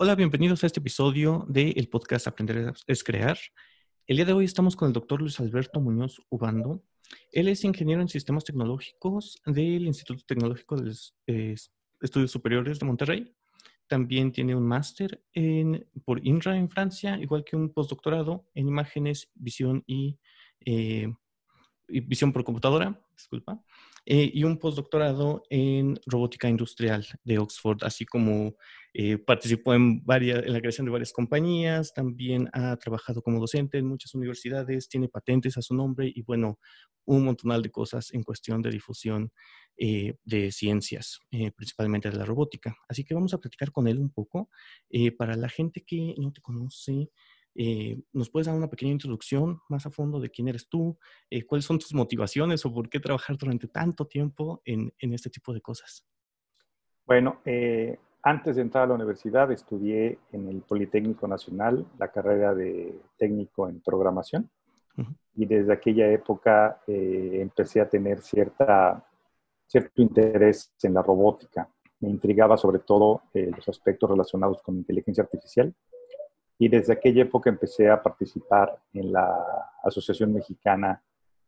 Hola, bienvenidos a este episodio del podcast Aprender es Crear. El día de hoy estamos con el doctor Luis Alberto Muñoz Ubando. Él es ingeniero en sistemas tecnológicos del Instituto Tecnológico de Estudios Superiores de Monterrey. También tiene un máster por INRA en Francia, igual que un postdoctorado en imágenes, visión y eh, visión por computadora, disculpa, eh, y un postdoctorado en robótica industrial de Oxford, así como eh, participó en, varias, en la creación de varias compañías, también ha trabajado como docente en muchas universidades, tiene patentes a su nombre y bueno, un montonal de cosas en cuestión de difusión eh, de ciencias, principalmente de la robótica. Así que vamos a platicar con él un poco. para la gente que no te conoce, eh, ¿Nos puedes dar una pequeña introducción más a fondo de quién eres tú? Eh, ¿Cuáles son tus motivaciones o por qué trabajar durante tanto tiempo en, en este tipo de cosas? Bueno, eh, antes de entrar a la universidad estudié en el Politécnico Nacional la carrera de técnico en programación y desde aquella época empecé a tener cierta, cierto interés en la robótica. Me intrigaba sobre todo los aspectos relacionados con inteligencia artificial y desde aquella época empecé a participar en la Asociación Mexicana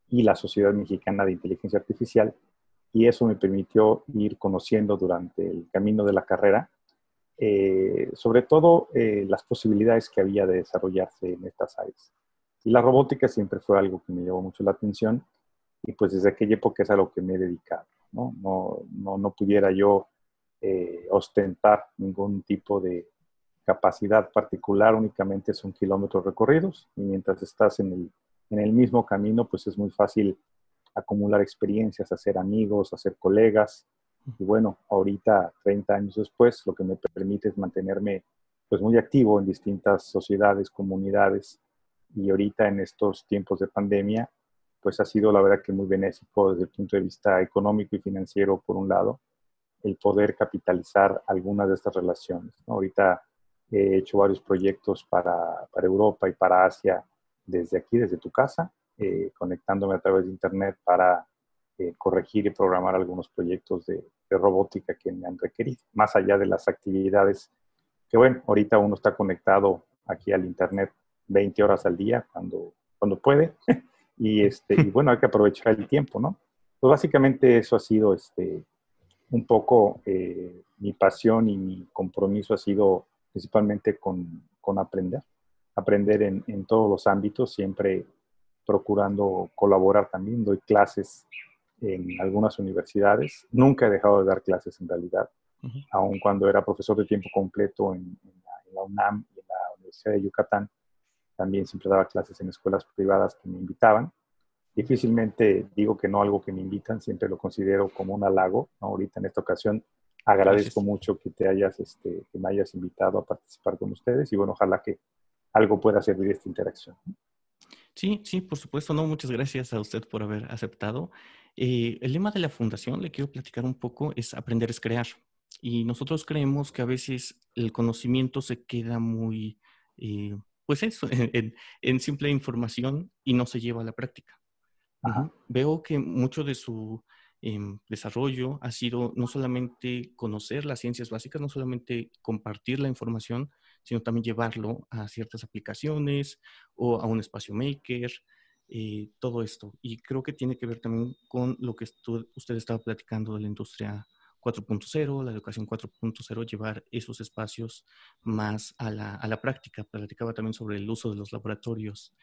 y la Sociedad Mexicana de Inteligencia Artificial y eso me permitió ir conociendo durante el camino de la carrera, eh, sobre todo eh, las posibilidades que había de desarrollarse en estas áreas. Y la robótica siempre fue algo que me llamó mucho la atención y pues desde aquella época es a lo que me he dedicado. No, no, no, no pudiera yo eh, ostentar ningún tipo de, capacidad particular únicamente son kilómetros recorridos y mientras estás en el, en el mismo camino, pues es muy fácil acumular experiencias, hacer amigos, hacer colegas. Y bueno, ahorita, 30 años después, lo que me permite es mantenerme pues muy activo en distintas sociedades, comunidades. Y ahorita en estos tiempos de pandemia, pues ha sido la verdad que muy benéfico desde el punto de vista económico y financiero, por un lado, el poder capitalizar algunas de estas relaciones. Ahorita He hecho varios proyectos para, para Europa y para Asia desde aquí, desde tu casa, eh, conectándome a través de Internet para eh, corregir y programar algunos proyectos de, de, robótica que me han requerido, más allá de las actividades que, bueno, ahorita uno está conectado aquí al Internet 20 horas al día cuando, cuando puede, y, este, y bueno, hay que aprovechar el tiempo, ¿no? Pues básicamente eso ha sido este, un poco eh, mi pasión y mi compromiso ha sido principalmente con, con aprender, aprender en, en, todos los ámbitos, siempre procurando colaborar también. Doy clases en algunas universidades, nunca he dejado de dar clases en realidad, aun cuando era profesor de tiempo completo en, la, UNAM y en la Universidad de Yucatán, también siempre daba clases en escuelas privadas que me invitaban. Difícilmente digo que no algo que me invitan, siempre lo considero como un halago. Ahorita en esta ocasión agradezco mucho que te hayas, este, que me hayas invitado a participar con ustedes y bueno, ojalá que algo pueda servir de esta interacción. Sí, sí, por supuesto, no, muchas gracias a usted por haber aceptado. Eh, el lema de la fundación, le quiero platicar un poco, es aprender es crear. Y nosotros creemos que a veces el conocimiento se queda muy, eh, pues eso, en, en, simple información y no se lleva a la práctica. Veo que mucho de su desarrollo ha sido no solamente conocer las ciencias básicas, no solamente compartir la información, sino también llevarlo a ciertas aplicaciones o a un espacio maker, eh, todo esto. Y creo que tiene que ver también con lo que usted estaba platicando de la industria 4.0, la educación 4.0, llevar esos espacios más a la, a práctica. Platicaba también sobre el uso de los laboratorios.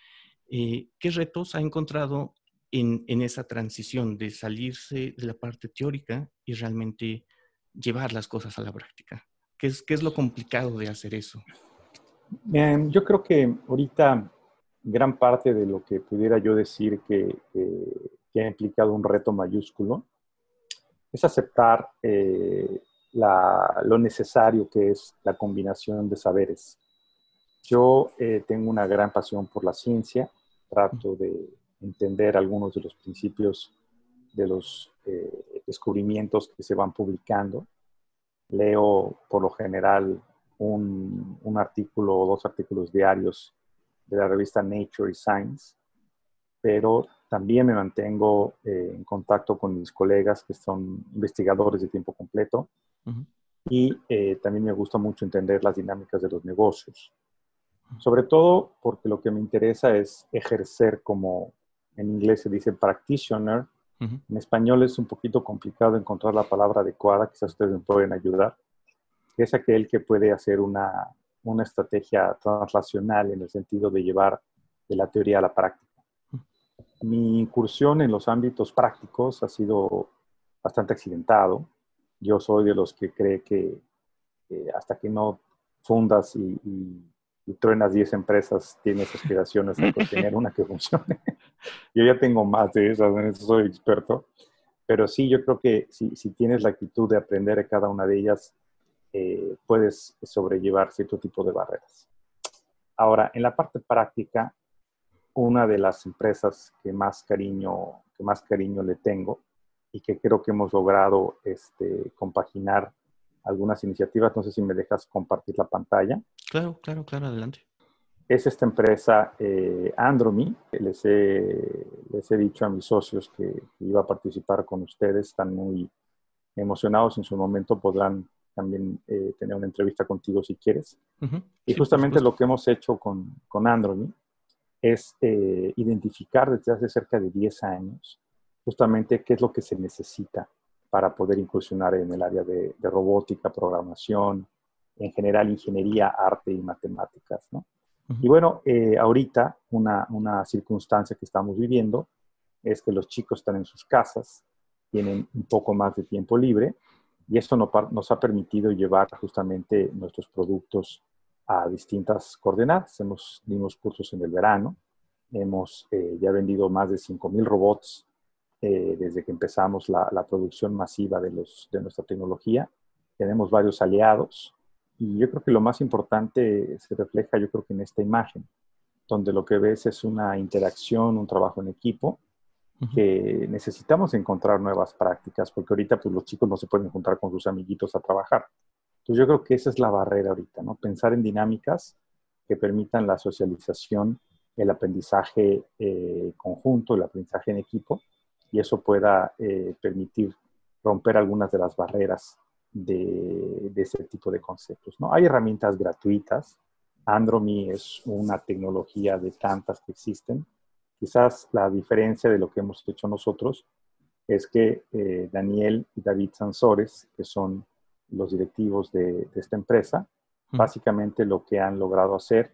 Eh, ¿Qué retos ha encontrado en, esa transición de salirse de la parte teórica y realmente llevar las cosas a la práctica? ¿Qué es, qué es lo complicado de hacer eso? Em, yo creo que ahorita gran parte de lo que pudiera yo decir que, que ha implicado un reto mayúsculo es aceptar eh, la, lo necesario que es la combinación de saberes. Yo eh, tengo una gran pasión por la ciencia, trato de entender algunos de los principios de los eh, descubrimientos que se van publicando. Leo por lo general un, un, artículo o dos artículos diarios de la revista Nature y Science, pero también me mantengo eh, en contacto con mis colegas que son investigadores de tiempo completo y eh, también me gusta mucho entender las dinámicas de los negocios. Sobre todo porque lo que me interesa es ejercer como, en inglés se dice practitioner, en español es un poquito complicado encontrar la palabra adecuada, quizás ustedes me pueden ayudar. Es aquel que puede hacer una, una estrategia translacional en el sentido de llevar de la teoría a la práctica. Mi incursión en los ámbitos prácticos ha sido bastante accidentado. Yo soy de los que cree que hasta que no fundas y, y, truenas 10 empresas, tienes aspiraciones a tener una que funcione. Yo ya tengo más de esas, en eso soy experto. Pero sí, yo creo que si, tienes la actitud de aprender a cada una de ellas, eh, puedes sobrellevar cierto tipo de barreras. Ahora, en la parte práctica, una de las empresas que más cariño, que más cariño le tengo y que creo que hemos logrado este, compaginar algunas iniciativas. No sé si me dejas compartir la pantalla. Claro, claro, claro, adelante. Es esta empresa eh, Andromy. Les he, les he dicho a mis socios que, iba a participar con ustedes. Están muy emocionados. En su momento podrán también eh, tener una entrevista contigo si quieres. Y justamente lo que hemos hecho con, con Andromy es eh, identificar desde hace cerca de 10 años justamente qué es lo que se necesita para poder incursionar en el área de, robótica, programación, en general ingeniería, arte y matemáticas. ¿no? Y bueno, eh, ahorita una, una, circunstancia que estamos viviendo es que los chicos están en sus casas, tienen un poco más de tiempo libre y esto nos ha permitido llevar justamente nuestros productos a distintas coordenadas. Hemos dimos cursos en el verano, hemos eh, ya vendido más de 5.000 robots eh, desde que empezamos la, producción masiva de, los, de nuestra tecnología. Tenemos varios aliados y yo creo que lo más importante se refleja, yo creo que en esta imagen, donde lo que ves es una interacción, un trabajo en equipo, que necesitamos encontrar nuevas prácticas, porque ahorita pues, los chicos no se pueden juntar con sus amiguitos a trabajar. Entonces yo creo que esa es la barrera ahorita, ¿no? Pensar en dinámicas que permitan la socialización, el aprendizaje eh, conjunto, el aprendizaje en equipo, y eso pueda eh, permitir romper algunas de las barreras de, ese tipo de conceptos, ¿no? Hay herramientas gratuitas. Andromy es una tecnología de tantas que existen. Quizás la diferencia de lo que hemos hecho nosotros es que eh, Daniel y David Sansores, que son los directivos de, esta empresa, básicamente lo que han logrado hacer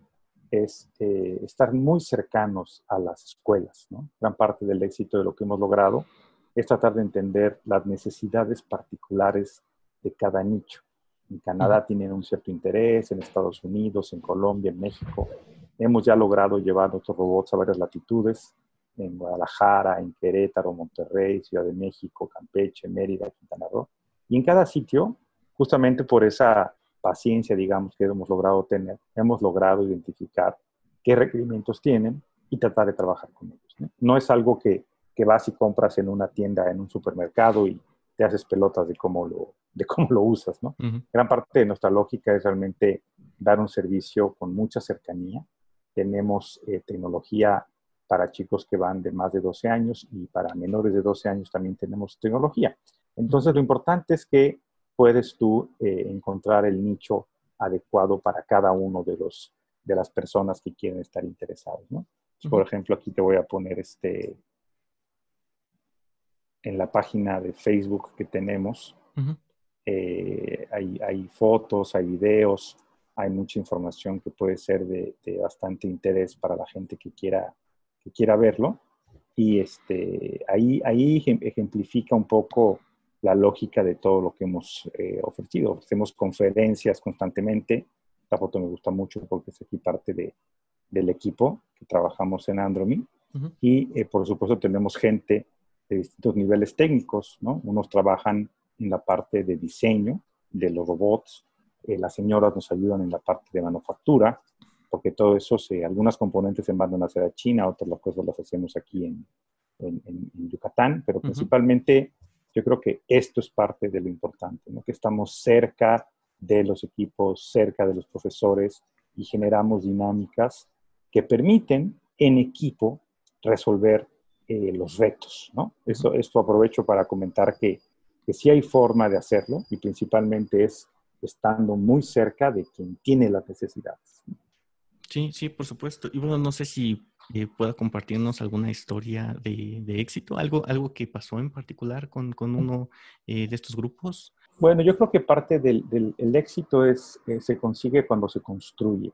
es eh, estar muy cercanos a las escuelas. Gran parte del éxito de lo que hemos logrado es tratar de entender las necesidades particulares de cada nicho. En Canadá tienen un cierto interés, en Estados Unidos, en Colombia, en México. Hemos ya logrado llevar nuestros robots a varias latitudes, en Guadalajara, en Querétaro, Monterrey, Ciudad de México, Campeche, Mérida, Quintana Roo. Y en cada sitio justamente por esa paciencia, digamos, que hemos logrado tener, hemos logrado identificar qué requerimientos tienen y tratar de trabajar con ellos. No, es algo que, que, vas y compras en una tienda, en un supermercado y te haces pelotas de cómo lo, de cómo lo usas. ¿no? Gran parte de nuestra lógica es realmente dar un servicio con mucha cercanía. Tenemos eh, tecnología para chicos que van de más de 12 años y para menores de 12 años también tenemos tecnología. Entonces, lo importante es que puedes tú eh, encontrar el nicho adecuado para cada uno de, los, de las personas que quieren estar interesados. ¿no? Por ejemplo, aquí te voy a poner este, en la página de Facebook que tenemos, eh, hay, fotos, hay videos, hay mucha información que puede ser de, bastante interés para la gente que quiera, que quiera verlo. Y este, ahí, ahí ejemplifica un poco la lógica de todo lo que hemos eh, ofrecido. Hacemos conferencias constantemente. Esta foto me gusta mucho porque es aquí parte de, del equipo que trabajamos en Andromy. Y eh, por supuesto tenemos gente de distintos niveles técnicos, ¿no? Unos trabajan en la parte de diseño de los robots, eh, las señoras nos ayudan en la parte de manufactura, porque todo eso, se, algunas componentes se mandan a hacer a China, otras las cosas las hacemos aquí en, en, Yucatán, pero principalmente yo creo que esto es parte de lo importante, ¿no? que estamos cerca de los equipos, cerca de los profesores y generamos dinámicas que permiten en equipo resolver eh, los retos. ¿no? Eso, esto aprovecho para comentar que, que sí hay forma de hacerlo y principalmente es estando muy cerca de quien tiene las necesidades. Sí, sí, por supuesto. Y bueno, no sé si eh, pueda compartirnos alguna historia de, éxito, algo, algo que pasó en particular con, uno eh, de estos grupos. Bueno, yo creo que parte del, éxito es, eh, se consigue cuando se construye.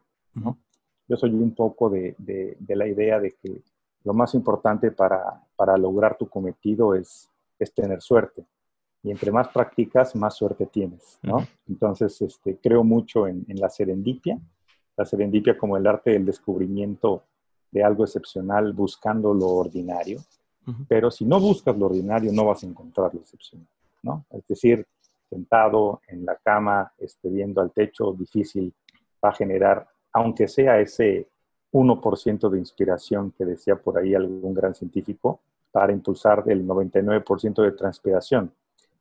Yo soy un poco de, la idea de que lo más importante para, lograr tu cometido es, es, tener suerte. Y entre más practicas, más suerte tienes. Entonces, este, creo mucho en, en la serendipia la serendipia como el arte del descubrimiento de algo excepcional buscando lo ordinario, pero si no buscas lo ordinario no vas a encontrar lo excepcional, ¿no? Es decir, sentado en la cama, este, viendo al techo, difícil va a generar, aunque sea ese 1% de inspiración que decía por ahí algún gran científico, para impulsar el 99% de transpiración.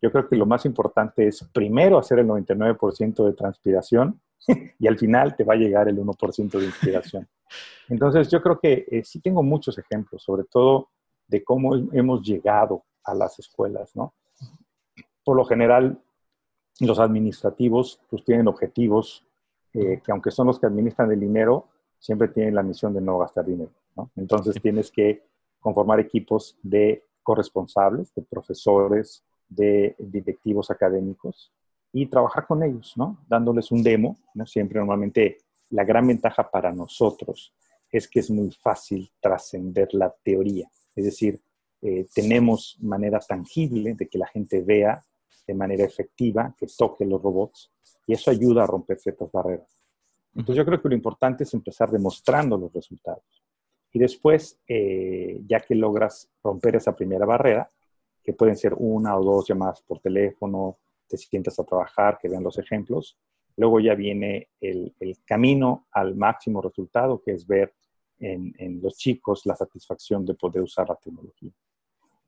Yo creo que lo más importante es primero hacer el 99% de transpiración y al final te va a llegar el 1% de inspiración. Entonces, yo creo que eh, sí tengo muchos ejemplos, sobre todo de cómo hemos llegado a las escuelas, ¿no? Por lo general, los administrativos pues tienen objetivos eh, que aunque son los que administran el dinero, siempre tienen la misión de no gastar dinero, ¿no? Entonces tienes que conformar equipos de corresponsables, de profesores, de directivos académicos, y trabajar con ellos, ¿no? Dándoles un demo, ¿no? Siempre normalmente la gran ventaja para nosotros es que es muy fácil trascender la teoría. Es decir, eh, tenemos manera tangible de que la gente vea de manera efectiva, que toque los robots, y eso ayuda a romper ciertas barreras. Entonces yo creo que lo importante es empezar demostrando los resultados. Y después, eh, ya que logras romper esa primera barrera, que pueden ser una o dos llamadas por teléfono, te sientas a trabajar, que vean los ejemplos. Luego ya viene el, camino al máximo resultado, que es ver en, los chicos la satisfacción de poder usar la tecnología.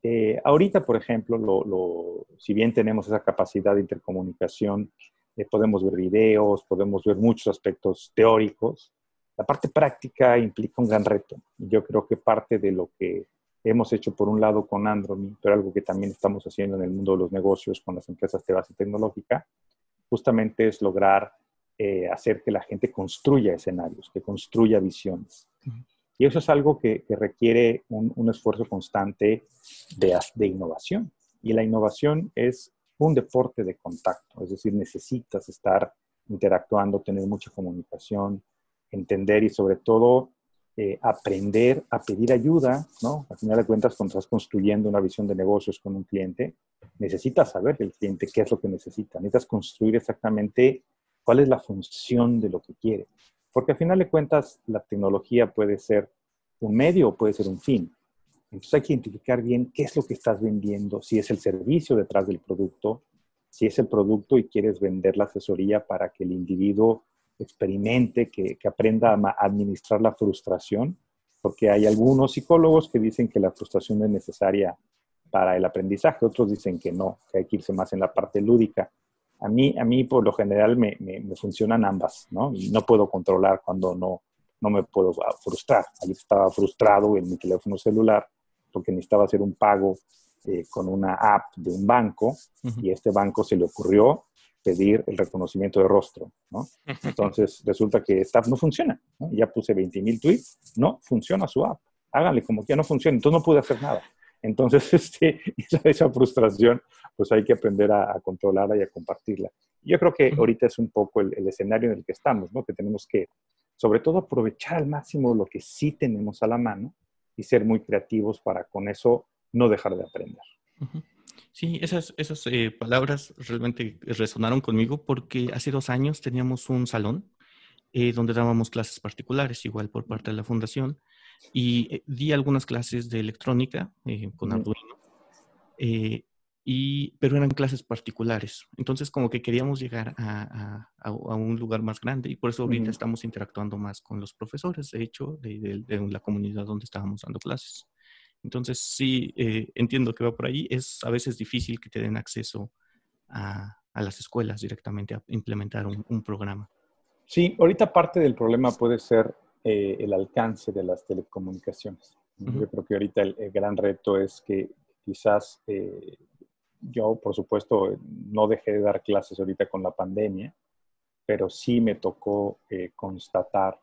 Eh, ahorita, por ejemplo, lo, si bien tenemos esa capacidad de intercomunicación, eh, podemos ver videos, podemos ver muchos aspectos teóricos, la parte práctica implica un gran reto. Yo creo que parte de lo que hemos hecho por un lado con Andromi, pero algo que también estamos haciendo en el mundo de los negocios con las empresas de base tecnológica, justamente es lograr eh, hacer que la gente construya escenarios, que construya visiones. Y eso es algo que, requiere un, esfuerzo constante de, de innovación. Y la innovación es un deporte de contacto, es decir, necesitas estar interactuando, tener mucha comunicación, entender y sobre todo eh, aprender a pedir ayuda, ¿no? Al final de cuentas, cuando estás construyendo una visión de negocios con un cliente, necesitas saber del cliente qué es lo que necesita. Necesitas construir exactamente cuál es la función de lo que quiere. Porque al final de cuentas, la tecnología puede ser un medio o puede ser un fin. Entonces hay que identificar bien qué es lo que estás vendiendo, si es el servicio detrás del producto, si es el producto y quieres vender la asesoría para que el individuo experimente, que, aprenda a administrar la frustración, porque hay algunos psicólogos que dicen que la frustración es necesaria para el aprendizaje, otros dicen que no, que hay que irse más en la parte lúdica. A mí, a mí por lo general me, funcionan ambas, ¿no? Y no puedo controlar cuando no, no me puedo frustrar. Ayer estaba frustrado en mi teléfono celular porque necesitaba hacer un pago eh, con una app de un banco y a este banco se le ocurrió pedir el reconocimiento de rostro, ¿no? Entonces resulta que esta app no funciona, ¿no? Ya puse 20 mil tweets, no funciona su app. Háganle como que ya no funciona, entonces no pude hacer nada. Entonces, este, esa, frustración, pues hay que aprender a, controlarla y a compartirla. Yo creo que ahorita es un poco el, escenario en el que estamos, ¿no? Que tenemos que, sobre todo, aprovechar al máximo lo que sí tenemos a la mano y ser muy creativos para con eso no dejar de aprender. Sí, esas, esas eh, palabras realmente resonaron conmigo porque hace dos años teníamos un salón eh, donde dábamos clases particulares, igual por parte de la fundación, y eh, di algunas clases de electrónica con Arduino, y, pero eran clases particulares. Entonces, como que queríamos llegar a, un lugar más grande y por eso ahorita estamos interactuando más con los profesores, de hecho, de la comunidad donde estábamos dando clases. Entonces, sí, eh, entiendo que va por ahí. Es a veces difícil que te den acceso a, las escuelas directamente a implementar un, programa. Sí, ahorita parte del problema puede ser eh, el alcance de las telecomunicaciones. Yo creo que ahorita el, gran reto es que quizás eh, yo, por supuesto, no dejé de dar clases ahorita con la pandemia, pero sí me tocó eh, constatar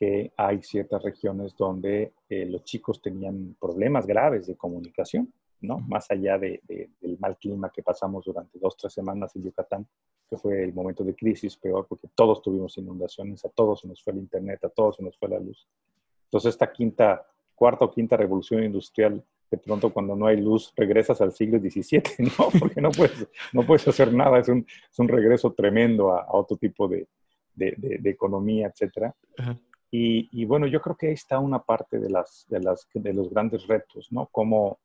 que hay ciertas regiones donde eh, los chicos tenían problemas graves de comunicación, ¿no? Más allá de, del mal clima que pasamos durante dos, tres semanas en Yucatán, que fue el momento de crisis peor porque todos tuvimos inundaciones, a todos se nos fue el internet, a todos se nos fue la luz. Entonces esta quinta, cuarta o quinta revolución industrial, de pronto cuando no hay luz regresas al siglo XVII, ¿no? Porque no puedes, no puedes hacer nada, es un, es un regreso tremendo a, otro tipo de, de, de, economía, etcétera. Y, y, bueno, yo creo que ahí está una parte de, las, de, las, de los grandes retos, ¿no? Cómo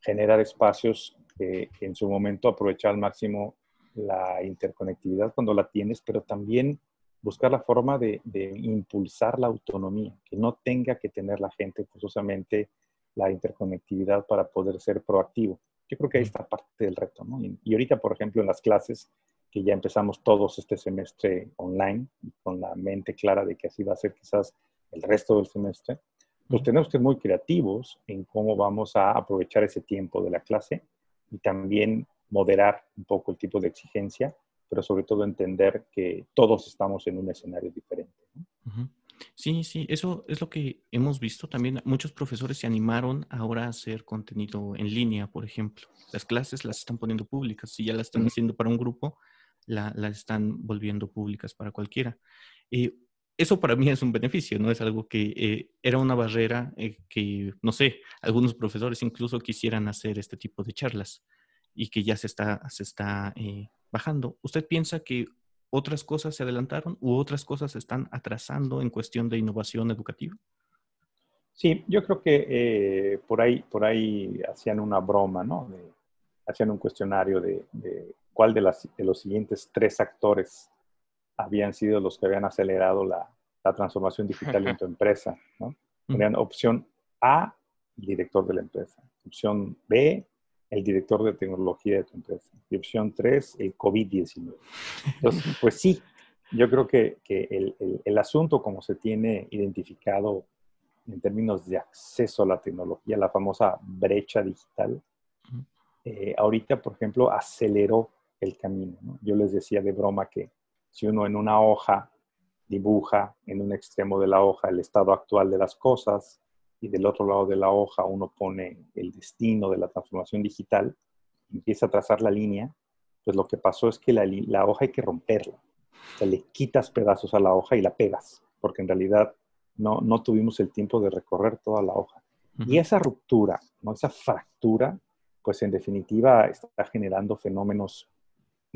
generar espacios que, en su momento aprovechar al máximo la interconectividad cuando la tienes, pero también buscar la forma de, impulsar la autonomía, que no tenga que tener la gente forzosamente la interconectividad para poder ser proactivo. Yo creo que ahí está parte del reto, ¿no? Y, y, ahorita, por ejemplo, en las clases, que ya empezamos todos este semestre online, con la mente clara de que así va a ser quizás el resto del semestre, pues tenemos que ser muy creativos en cómo vamos a aprovechar ese tiempo de la clase y también moderar un poco el tipo de exigencia, pero sobre todo entender que todos estamos en un escenario diferente. Sí, sí, eso es lo que hemos visto. También muchos profesores se animaron ahora a hacer contenido en línea, por ejemplo. Las clases las están poniendo públicas. Si ya las están haciendo para un grupo, las la están volviendo públicas para cualquiera. Eh, eso para mí es un beneficio, ¿no? Es algo que eh, era una barrera eh, que, no sé, algunos profesores incluso quisieran hacer este tipo de charlas y que ya se está, se está eh, bajando. ¿Usted piensa que otras cosas se adelantaron u otras cosas se están atrasando en cuestión de innovación educativa? Sí, yo creo que por, ahí, por ahí hacían una broma, ¿no? hacían un cuestionario de, de cuál de, las, de los siguientes tres actores habían sido los que habían acelerado la, la transformación digital en tu empresa. ¿no? Tenían opción A, el director de la empresa. Opción B, el director de tecnología de tu empresa. Y opción 3, el COVID-19. Entonces, pues sí, yo creo que, que el, el, el, asunto como se tiene identificado en términos de acceso a la tecnología, la famosa brecha digital, eh, ahorita, por ejemplo, aceleró el camino. ¿no? Yo les decía de broma que si uno en una hoja dibuja en un extremo de la hoja el estado actual de las cosas y del otro lado de la hoja uno pone el destino de la transformación digital, empieza a trazar la línea, pues lo que pasó es que la, la hoja hay que romperla. O sea, le quitas pedazos a la hoja y la pegas, porque en realidad no, no tuvimos el tiempo de recorrer toda la hoja. Y esa ruptura, ¿no? esa fractura, pues en definitiva está generando fenómenos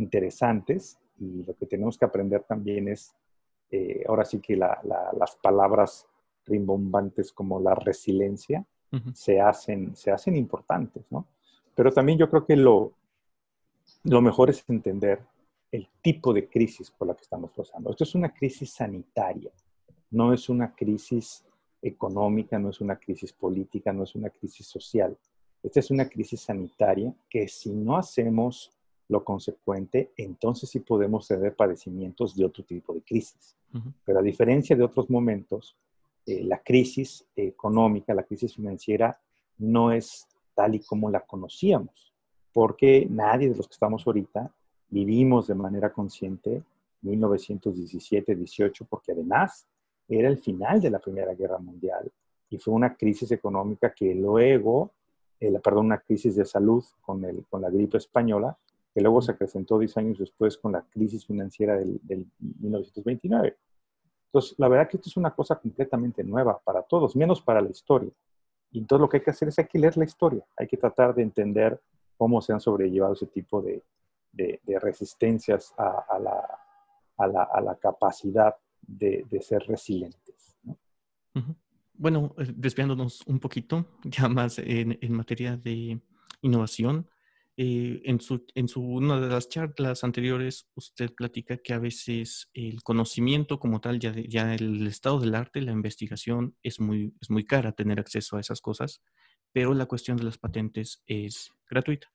interesantes y lo que tenemos que aprender también es, eh, ahora sí que las palabras rimbombantes como la resiliencia se, hacen, se hacen importantes, ¿no? Pero también yo creo que lo, lo mejor es entender el tipo de crisis por la que estamos pasando. Esto es una crisis sanitaria, no es una crisis económica, no es una crisis política, no es una crisis social. Esta es una crisis sanitaria que si no hacemos lo consecuente, entonces sí podemos tener padecimientos de otro tipo de crisis. Pero a diferencia de otros momentos, eh, la crisis económica, la crisis financiera, no es tal y como la conocíamos, porque nadie de los que estamos ahorita vivimos de manera consciente 1917-18, porque además era el final de la Primera Guerra Mundial y fue una crisis económica que luego, eh, perdón, una crisis de salud con, el, con la gripe española, que luego se acrecentó 10 años después con la crisis financiera del, 1929. Entonces, la verdad que esto es una cosa completamente nueva para todos, menos para la historia. Y entonces lo que hay que hacer es hay que leer la historia, hay que tratar de entender cómo se han sobrellevado ese tipo de, de, resistencias a, la, a, la, a, la, capacidad de, ser resilientes. Bueno, eh, desviándonos un poquito, ya más en, en materia de innovación, eh, en, su, en su, una de las charlas anteriores, usted platica que a veces el conocimiento como tal, ya, ya el estado del arte, la investigación, es muy, es muy cara tener acceso a esas cosas, pero la cuestión de las patentes es gratuita.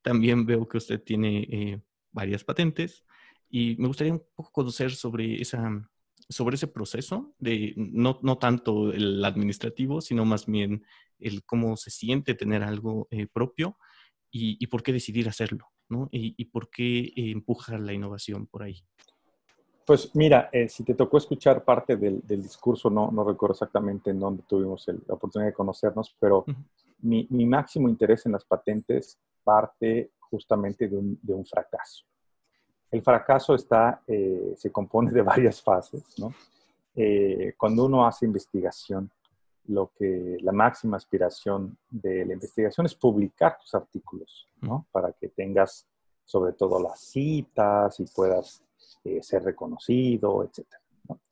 También veo que usted tiene eh, varias patentes y me gustaría un poco conocer sobre, esa, sobre ese proceso, de no, no tanto el administrativo, sino más bien el cómo se siente tener algo eh, propio y, por qué decidir hacerlo, ¿no? Y, por qué empujar la innovación por ahí. Pues mira, eh, si te tocó escuchar parte del, discurso, no, no, recuerdo exactamente en dónde tuvimos la oportunidad de conocernos, pero mi, máximo interés en las patentes parte justamente de un, fracaso. El fracaso está, eh, se compone de varias fases, ¿no? Eh, cuando uno hace investigación, lo que la máxima aspiración de la investigación es publicar tus artículos, ¿no? Para que tengas sobre todo las citas y puedas eh, ser reconocido, etc.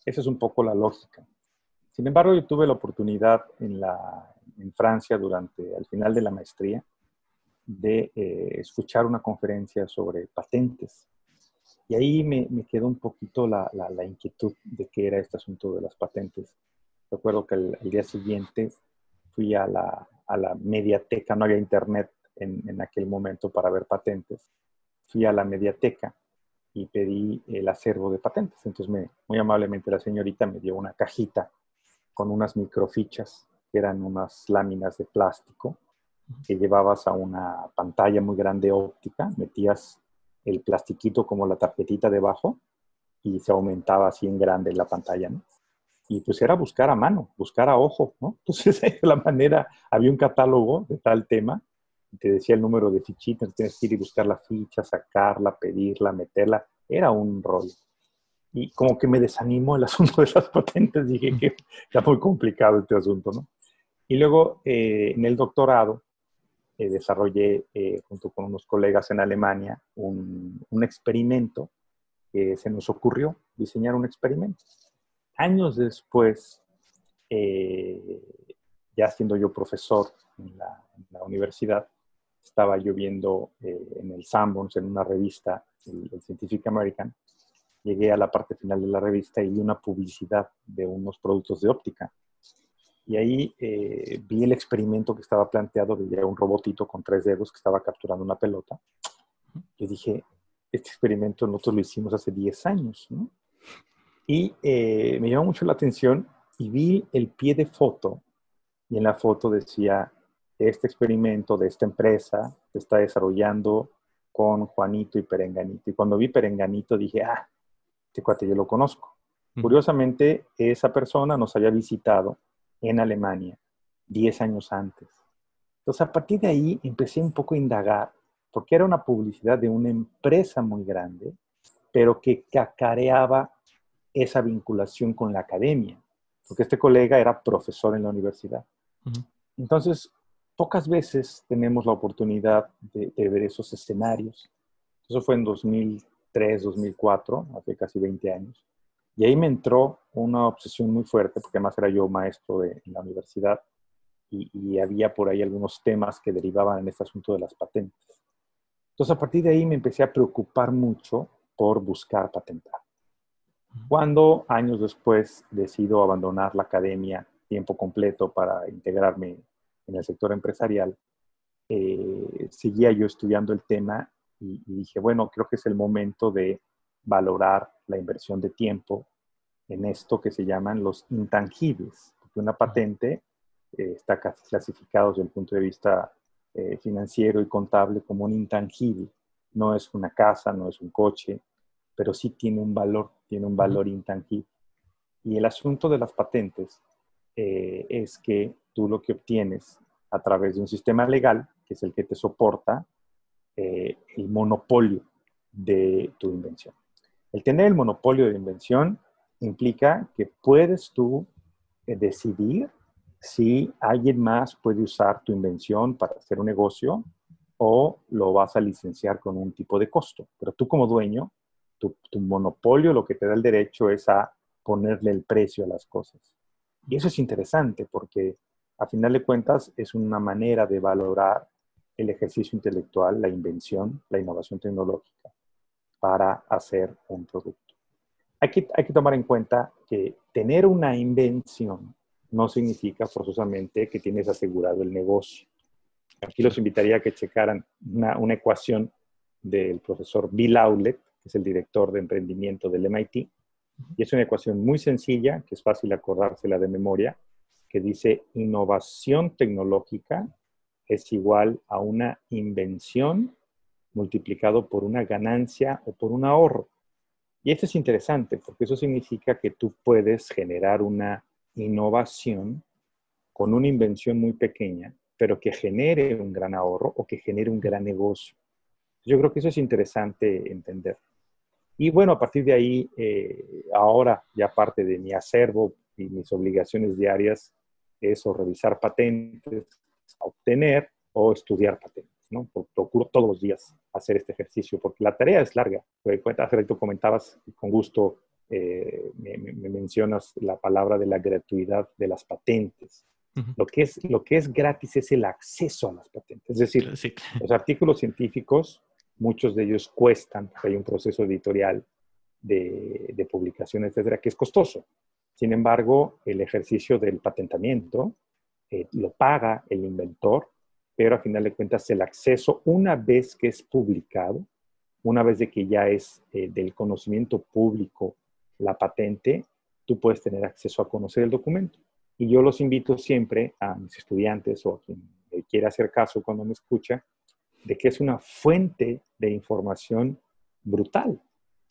Esa es un poco la lógica. Sin embargo, yo tuve la oportunidad en, la, en Francia durante, al final de la maestría, de eh, escuchar una conferencia sobre patentes. Y ahí me, me quedó un poquito la, la, inquietud de qué era este asunto de las patentes. Recuerdo que el, día siguiente fui a la, a la, mediateca, no había internet en, en, aquel momento para ver patentes. Fui a la mediateca y pedí el acervo de patentes. Entonces, me, muy amablemente la señorita me dio una cajita con unas microfichas, que eran unas láminas de plástico que llevabas a una pantalla muy grande óptica, metías el plastiquito como la tarjetita debajo y se aumentaba así en grande la pantalla, ¿no? Y pues era buscar a mano, buscar a ojo, ¿no? Entonces, de la manera, había un catálogo de tal tema te decía el número de fichitas, tienes que ir y buscar la ficha, sacarla, pedirla, meterla. Era un rollo. Y como que me desanimó el asunto de las patentes. Dije que era muy complicado este asunto, ¿no? Y luego eh, en el doctorado eh, desarrollé, eh, junto con unos colegas en Alemania, un, un experimento que se nos ocurrió, diseñar un experimento. Años después, ya siendo yo profesor en la, en la universidad, estaba yo viendo eh, en el Sanborns, en una revista, el, Scientific American, llegué a la parte final de la revista y vi una publicidad de unos productos de óptica. Y ahí eh, vi el experimento que estaba planteado, de un robotito con tres dedos que estaba capturando una pelota. Y dije, este experimento nosotros lo hicimos hace 10 años, ¿no? Y eh, me llamó mucho la atención y vi el pie de foto y en la foto decía este experimento de esta empresa se está desarrollando con Juanito y Perenganito. Y cuando vi Perenganito dije, ah, este cuate yo lo conozco. Curiosamente, esa persona nos había visitado en Alemania 10 años antes. Entonces, a partir de ahí empecé un poco a indagar, porque era una publicidad de una empresa muy grande, pero que cacareaba esa vinculación con la academia, porque este colega era profesor en la universidad. Entonces, pocas veces tenemos la oportunidad de, ver esos escenarios. Eso fue en 2003, 2004, hace casi 20 años. Y ahí me entró una obsesión muy fuerte, porque además era yo maestro de, en la universidad y, había por ahí algunos temas que derivaban en este asunto de las patentes. Entonces, a partir de ahí me empecé a preocupar mucho por buscar patentar. Cuando años después decido abandonar la academia tiempo completo para integrarme en el sector empresarial, eh, seguía yo estudiando el tema y, dije, bueno, creo que es el momento de valorar la inversión de tiempo en esto que se llaman los intangibles, porque una patente eh, está clasificada desde el punto de vista eh, financiero y contable como un intangible. No es una casa, no es un coche, pero sí tiene un valor, tiene un valor intangible. Y el asunto de las patentes es que tú lo que obtienes a través de un sistema legal, que es el que te soporta eh, el monopolio de tu invención. El tener el monopolio de invención implica que puedes tú eh, decidir si alguien más puede usar tu invención para hacer un negocio o lo vas a licenciar con un tipo de costo. Pero tú como dueño, tu, monopolio lo que te da el derecho es a ponerle el precio a las cosas. Y eso es interesante porque a final de cuentas es una manera de valorar el ejercicio intelectual, la invención, la innovación tecnológica para hacer un producto. Hay que, hay que tomar en cuenta que tener una invención no significa forzosamente que tienes asegurado el negocio. Aquí los invitaría a que checaran una, una ecuación del profesor Bill Aulet, es el director de emprendimiento del MIT, y es una ecuación muy sencilla, que es fácil acordársela de memoria, que dice innovación tecnológica es igual a una invención multiplicado por una ganancia o por un ahorro. Y esto es interesante porque eso significa que tú puedes generar una innovación con una invención muy pequeña, pero que genere un gran ahorro o que genere un gran negocio. Yo creo que eso es interesante entender. Y bueno, a partir de ahí, eh, ahora ya parte de mi acervo y mis obligaciones diarias es o revisar patentes, obtener o estudiar patentes. ¿no? Procuro todos los días hacer este ejercicio porque la tarea es larga. Hace rato comentabas, con gusto eh, me, mencionas la palabra de la gratuidad de las patentes. Lo que, es, lo que es gratis es el acceso a las patentes. Es decir, los artículos científicos, muchos de ellos cuestan, hay un proceso editorial de, de publicación, etcétera, que es costoso. Sin embargo, el ejercicio del patentamiento eh, lo paga el inventor, pero a final de cuentas el acceso, una vez que es publicado, una vez de que ya es eh, del conocimiento público la patente, tú puedes tener acceso a conocer el documento. Y yo los invito siempre a mis estudiantes o a quien quiera hacer caso cuando me escucha, de que es una fuente de información brutal,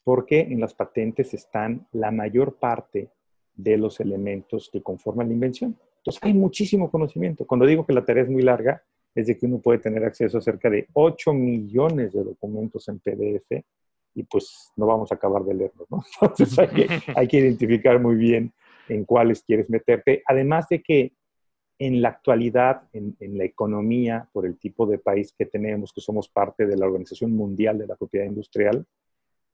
porque en las patentes están la mayor parte de los elementos que conforman la invención. Entonces hay muchísimo conocimiento. Cuando digo que la tarea es muy larga, es de que uno puede tener acceso a cerca de 8 millones de documentos en PDF y pues no vamos a acabar de leerlos, ¿no? Entonces hay que, hay que identificar muy bien en cuáles quieres meterte. Además de que en la actualidad, en, la economía, por el tipo de país que tenemos, que somos parte de la Organización Mundial de la Propiedad Industrial,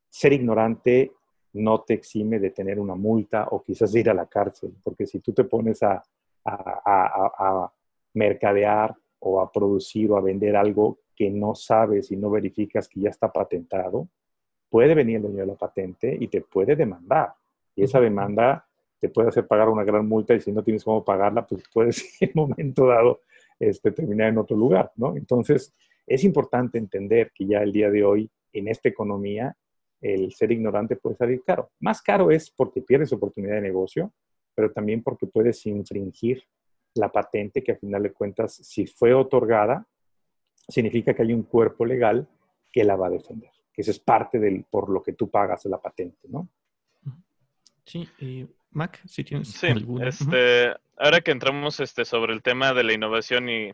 ser ignorante no te exime de tener una multa o quizás de ir a la cárcel, porque si tú te pones a, a, mercadear o a producir o a vender algo que no sabes y no verificas que ya está patentado, puede venir el dueño de la patente y te puede demandar. Y esa demanda te puede hacer pagar una gran multa y si no tienes cómo pagarla, pues puedes en un momento dado este, terminar en otro lugar, ¿no? Entonces, es importante entender que ya el día de hoy, en esta economía, el ser ignorante puede salir caro. Más caro es porque pierdes oportunidad de negocio, pero también porque puedes infringir la patente que a final de cuentas, si fue otorgada, significa que hay un cuerpo legal que la va a defender, que eso es parte del por lo que tú pagas la patente, ¿no? Sí, eh, Mac, si tienes sí, Este, Ahora que entramos este, sobre el tema de la innovación y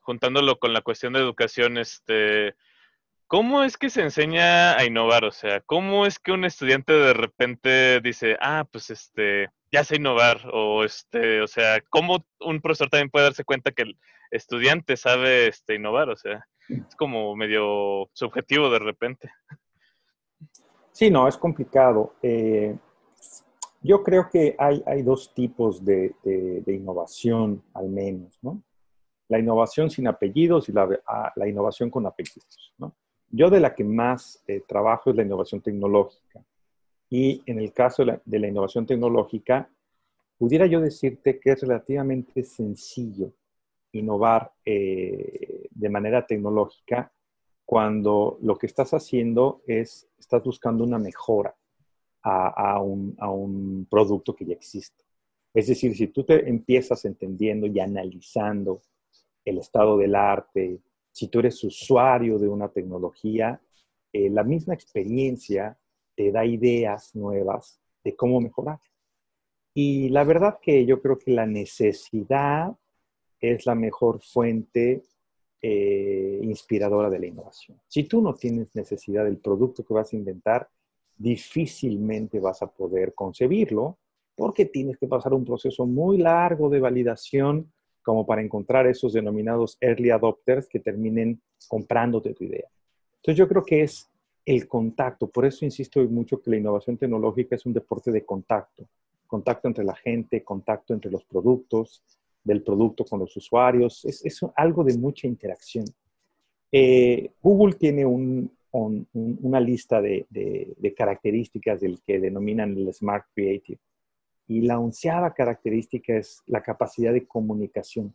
juntándolo con la cuestión de educación, este, ¿cómo es que se enseña a innovar? O sea, ¿cómo es que un estudiante de repente dice, ah, pues este, ya sé innovar? O este, o sea, ¿cómo un profesor también puede darse cuenta que el estudiante sabe este, innovar? O sea, es como medio subjetivo de repente. Sí, no, es complicado. Eh, yo creo que hay, hay dos tipos de, innovación, al menos, ¿no? La innovación sin apellidos y la, ah, la innovación con apellidos, ¿no? Yo de la que más eh, trabajo es la innovación tecnológica. Y en el caso de la, innovación tecnológica, pudiera yo decirte que es relativamente sencillo innovar eh, de manera tecnológica cuando lo que estás haciendo es, estás buscando una mejora a, un, producto que ya existe. Es decir, si tú te empiezas entendiendo y analizando el estado del arte, si tú eres usuario de una tecnología, eh, la misma experiencia te da ideas nuevas de cómo mejorar. Y la verdad que yo creo que la necesidad es la mejor fuente eh, inspiradora de la innovación. Si tú no tienes necesidad del producto que vas a inventar, difícilmente vas a poder concebirlo porque tienes que pasar un proceso muy largo de validación como para encontrar esos denominados early adopters que terminen comprándote tu idea. Entonces yo creo que es el contacto, por eso insisto mucho que la innovación tecnológica es un deporte de contacto, contacto entre la gente, contacto entre los productos, del producto con los usuarios, es, algo de mucha interacción. Eh, Google tiene un, una lista de, características del que denominan el Smart Creative. Y la onceava característica es la capacidad de comunicación.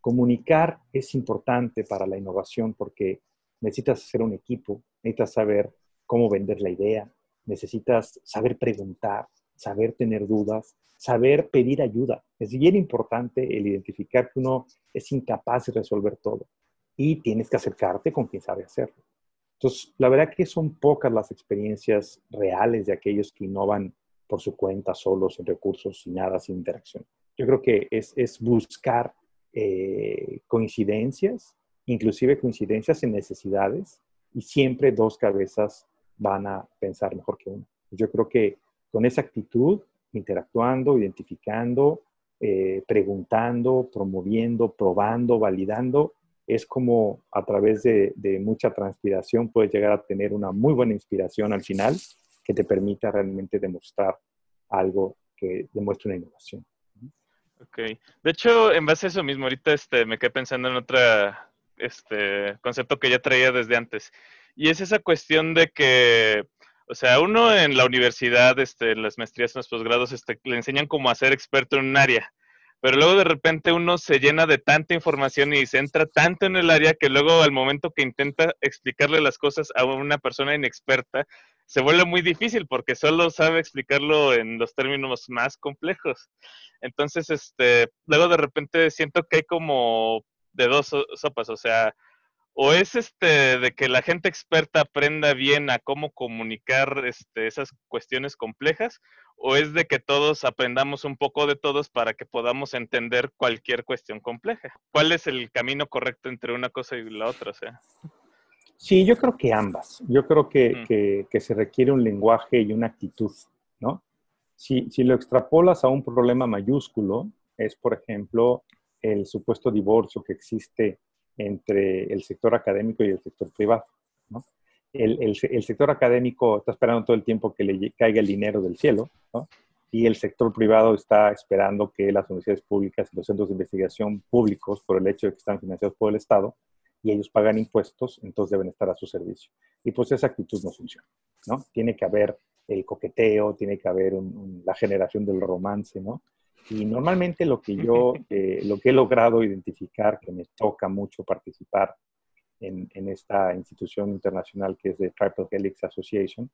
Comunicar es importante para la innovación porque necesitas hacer un equipo, necesitas saber cómo vender la idea, necesitas saber preguntar, saber tener dudas, saber pedir ayuda. Es bien importante el identificar que uno es incapaz de resolver todo y tienes que acercarte con quien sabe hacerlo. Entonces, la verdad que son pocas las experiencias reales de aquellos que innovan por su cuenta, solos, sin recursos, sin nada, sin interacción. Yo creo que es, es buscar eh, coincidencias, inclusive coincidencias en necesidades, y siempre dos cabezas van a pensar mejor que una. Yo creo que con esa actitud, interactuando, identificando, eh, preguntando, promoviendo, probando, validando, es como a través de, mucha transpiración puedes llegar a tener una muy buena inspiración al final que te permita realmente demostrar algo que demuestre una innovación. Ok. De hecho, en base a eso mismo, ahorita este, me quedé pensando en otro este, concepto que ya traía desde antes. Y es esa cuestión de que, o sea, uno en la universidad, este, en las maestrías, en los posgrados, este, le enseñan como a ser experto en un área pero luego de repente uno se llena de tanta información y se entra tanto en el área que luego al momento que intenta explicarle las cosas a una persona inexperta, se vuelve muy difícil porque solo sabe explicarlo en los términos más complejos. Entonces, este, luego de repente siento que hay como de dos sopas, o sea, o es este de que la gente experta aprenda bien a cómo comunicar este, esas cuestiones complejas, o es de que todos aprendamos un poco de todos para que podamos entender cualquier cuestión compleja. ¿Cuál es el camino correcto entre una cosa y la otra? sea? Sí, yo creo que ambas. Yo creo que, que, se requiere un lenguaje y una actitud, ¿no? Si, si lo extrapolas a un problema mayúsculo, es, por ejemplo, el supuesto divorcio que existe entre el sector académico y el sector privado. El, el, sector académico está esperando todo el tiempo que le caiga el dinero del cielo, y el sector privado está esperando que las universidades públicas y los centros de investigación públicos, por el hecho de que están financiados por el Estado, y ellos pagan impuestos, entonces deben estar a su servicio. Y pues esa actitud no funciona, ¿no? Tiene que haber el coqueteo, tiene que haber la generación del romance, ¿no? Y normalmente lo que yo, eh, lo que he logrado identificar, que me toca mucho participar en, en, esta institución internacional que es de Triple Helix Association,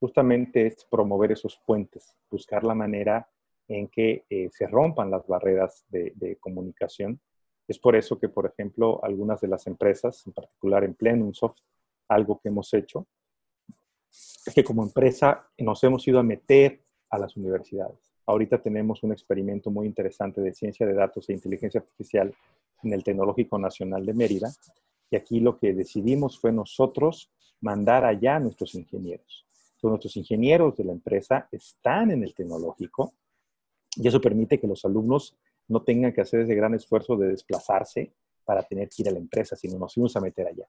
justamente es promover esos puentes, buscar la manera en que eh, se rompan las barreras de, de, comunicación. Es por eso que, por ejemplo, algunas de las empresas, en particular en Plenumsoft, algo que hemos hecho, es que como empresa nos hemos ido a meter a las universidades Ahorita tenemos un experimento muy interesante de ciencia de datos e inteligencia artificial en el Tecnológico Nacional de Mérida. Y aquí lo que decidimos fue nosotros mandar allá a nuestros ingenieros. Entonces, nuestros ingenieros de la empresa están en el tecnológico y eso permite que los alumnos no tengan que hacer ese gran esfuerzo de desplazarse para tener que ir a la empresa, sino nos fuimos a meter allá.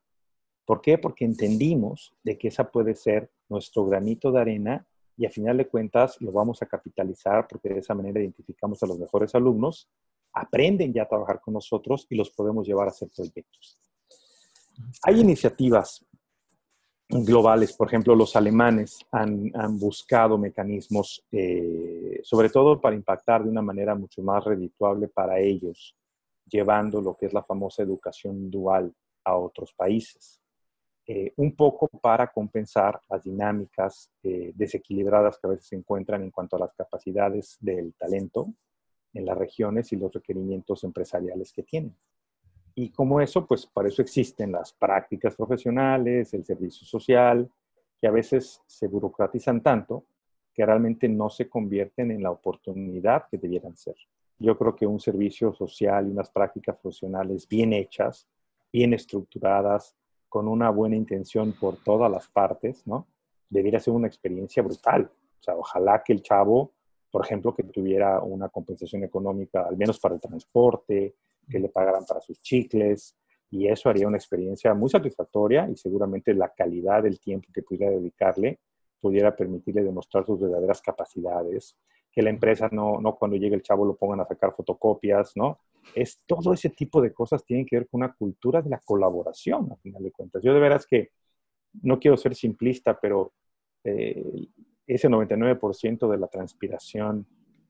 ¿Por qué? Porque entendimos de que esa puede ser nuestro granito de arena y a final de cuentas lo vamos a capitalizar porque de esa manera identificamos a los mejores alumnos, aprenden ya a trabajar con nosotros y los podemos llevar a hacer proyectos. Hay iniciativas globales, por ejemplo, los alemanes han, buscado mecanismos, eh, sobre todo para impactar de una manera mucho más redituable para ellos, llevando lo que es la famosa educación dual a otros países. Eh, un poco para compensar las dinámicas eh, desequilibradas que a veces se encuentran en cuanto a las capacidades del talento en las regiones y los requerimientos empresariales que tienen. Y como eso, pues para eso existen las prácticas profesionales, el servicio social, que a veces se burocratizan tanto que realmente no se convierten en la oportunidad que debieran ser. Yo creo que un servicio social y unas prácticas profesionales bien hechas, bien estructuradas, con una buena intención por todas las partes, ¿no? Debería ser una experiencia brutal. O sea, ojalá que el chavo, por ejemplo, que tuviera una compensación económica, al menos para el transporte, que le pagaran para sus chicles, y eso haría una experiencia muy satisfactoria y seguramente la calidad del tiempo que pudiera dedicarle pudiera permitirle demostrar sus verdaderas capacidades, que la empresa no, no cuando llegue el chavo lo pongan a sacar fotocopias, ¿no? Es todo ese tipo de cosas tienen que ver con una cultura de la colaboración, a final de cuentas. Yo de veras que no quiero ser simplista, pero eh, ese 99% de la transpiración,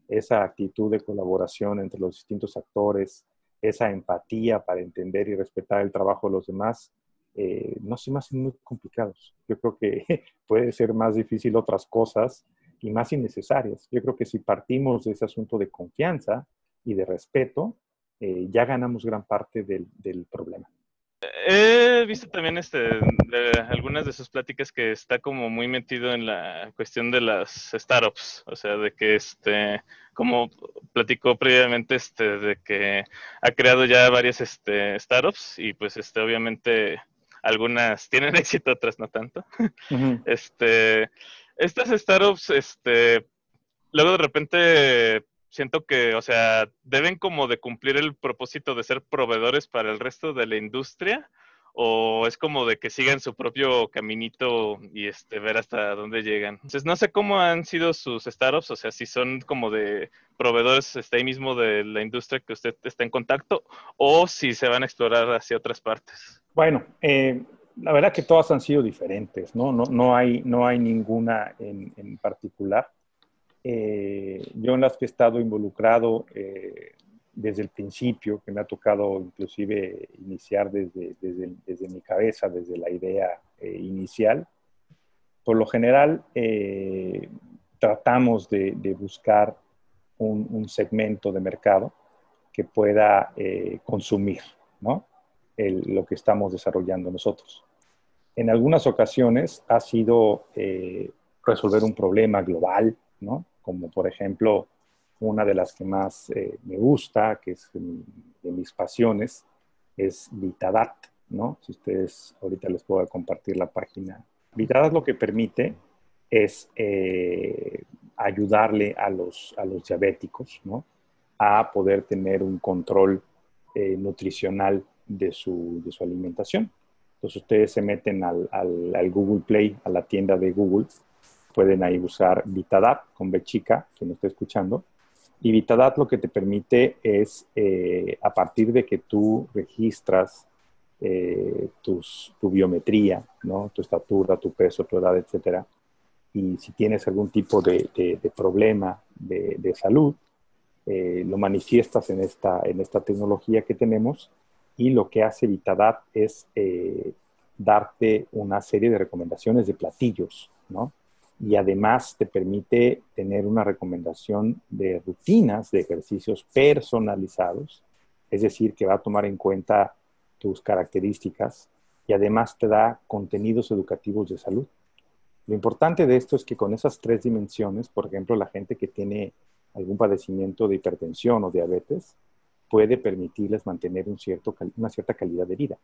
esa actitud de colaboración entre los distintos actores, esa empatía para entender y respetar el trabajo de los demás, eh, no se me hacen muy complicados. Yo creo que puede ser más difícil otras cosas y más innecesarias. Yo creo que si partimos de ese asunto de confianza y de respeto, eh, ya ganamos gran parte del, problema. he visto también este, algunas de sus pláticas que está como muy metido en la cuestión de las startups, o sea, de que este, como platicó previamente, este, de que ha creado ya varias este, startups y pues este, obviamente algunas tienen éxito, otras no tanto. Este, estas startups, este, luego de repente siento que, o sea, deben como de cumplir el propósito de ser proveedores para el resto de la industria o es como de que sigan su propio caminito y este ver hasta dónde llegan. Entonces no sé cómo han sido sus startups, o sea, si son como de proveedores este, ahí mismo de la industria que usted está en contacto o si se van a explorar hacia otras partes. Bueno, eh, la verdad que todas han sido diferentes, ¿no? No, no, hay, no hay ninguna en, en particular. Eh, yo en las que he estado involucrado eh, desde el principio, que me ha tocado inclusive iniciar desde, desde, mi cabeza, desde la idea eh, inicial, por lo general tratamos de, buscar un, segmento de mercado que pueda consumir ¿no? lo que estamos desarrollando nosotros. En algunas ocasiones ha sido resolver un problema global, ¿no? Como por ejemplo una de las que más eh, me gusta, que es de mis pasiones, es Vitadat, ¿no? Si ustedes ahorita les puedo compartir la página. Vitadat lo que permite es eh, ayudarle a los, a los diabéticos, ¿no? A poder tener un control eh, nutricional de su, de su, alimentación. Entonces ustedes se meten al, al, al Google Play, a la tienda de Google, pueden ahí usar Vitadap con B chica, quien esté escuchando. Y Vitadap lo que te permite es, eh, a partir de que tú registras eh, tus, tu biometría, ¿no? tu estatura, tu peso, tu edad, etcétera, y si tienes algún tipo de, de, problema de, de salud, eh, lo manifiestas en esta, en esta tecnología que tenemos y lo que hace Vitadap es darte una serie de recomendaciones de platillos, ¿no? Y además te permite tener una recomendación de rutinas de ejercicios personalizados, es decir, que va a tomar en cuenta tus características y además te da contenidos educativos de salud. Lo importante de esto es que con esas tres dimensiones, por ejemplo, la gente que tiene algún padecimiento de hipertensión o diabetes, puede permitirles mantener una cierta calidad de vida.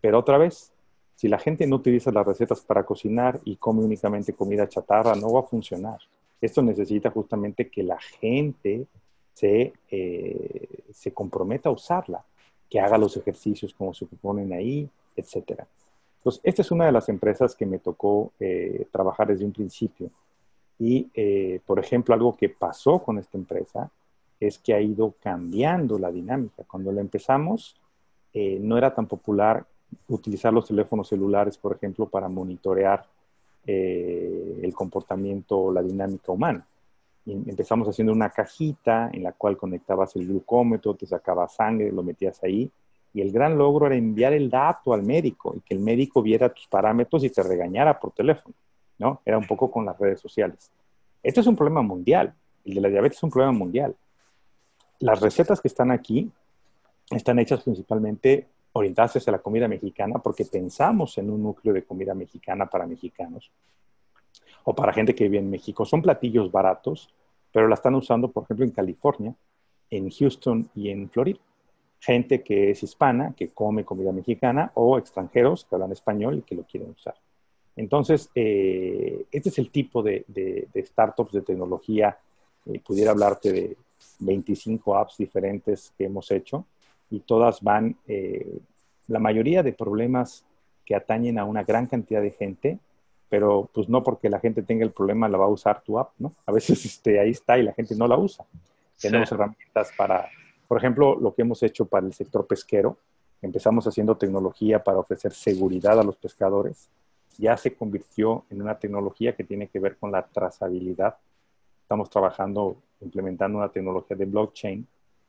Pero otra vez, si la gente no utiliza las recetas para cocinar y come únicamente comida chatarra, no va a funcionar. Esto necesita justamente que la gente se, eh, se comprometa a usarla, que haga los ejercicios como se proponen ahí, etc. Entonces, esta es una de las empresas que me tocó eh, trabajar desde un principio. Y, eh, por ejemplo, algo que pasó con esta empresa es que ha ido cambiando la dinámica. Cuando la empezamos, no era tan popular utilizar los teléfonos celulares, por ejemplo, para monitorear eh, el comportamiento o la dinámica humana. Y empezamos haciendo una cajita en la cual conectabas el glucómetro, te sacabas sangre, lo metías ahí. Y el gran logro era enviar el dato al médico y que el médico viera tus parámetros y te regañara por teléfono. ¿no? Era un poco con las redes sociales. Esto es un problema mundial. El de la diabetes es un problema mundial. Las recetas que están aquí están hechas principalmente orientadas hacia la comida mexicana porque pensamos en un núcleo de comida mexicana para mexicanos o para gente que vive en México. Son platillos baratos, pero la están usando, por ejemplo, en California, en Houston y en Florida. Gente que es hispana, que come comida mexicana, o extranjeros que hablan español y que lo quieren usar. Entonces, eh, este es el tipo de, startups de tecnología. Eh, pudiera hablarte de 25 apps diferentes que hemos hecho y todas van, eh, la mayoría de problemas que atañen a una gran cantidad de gente, pero pues no porque la gente tenga el problema la va a usar tu app, ¿no? A veces este, ahí está y la gente no la usa. Tenemos herramientas para, por ejemplo, lo que hemos hecho para el sector pesquero. Empezamos haciendo tecnología para ofrecer seguridad a los pescadores. Ya se convirtió en una tecnología que tiene que ver con la trazabilidad. Estamos trabajando, implementando una tecnología de blockchain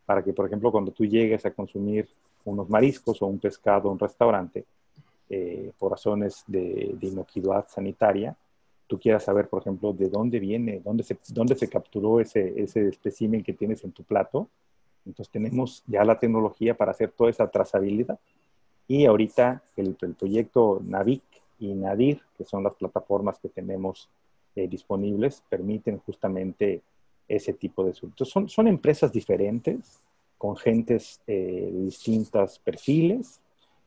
para que, por ejemplo, cuando tú llegues a consumir unos mariscos o un pescado en un restaurante, eh, por razones de, inocuidad sanitaria, tú quieras saber, por ejemplo, de dónde viene, dónde se, dónde se capturó ese, ese espécimen que tienes en tu plato. Entonces tenemos ya la tecnología para hacer toda esa trazabilidad. Y ahorita el, proyecto Navic y Nadir, que son las plataformas que tenemos eh, disponibles, permiten justamente ese tipo de asuntos. Son, son empresas diferentes, con gentes eh, de distintos perfiles.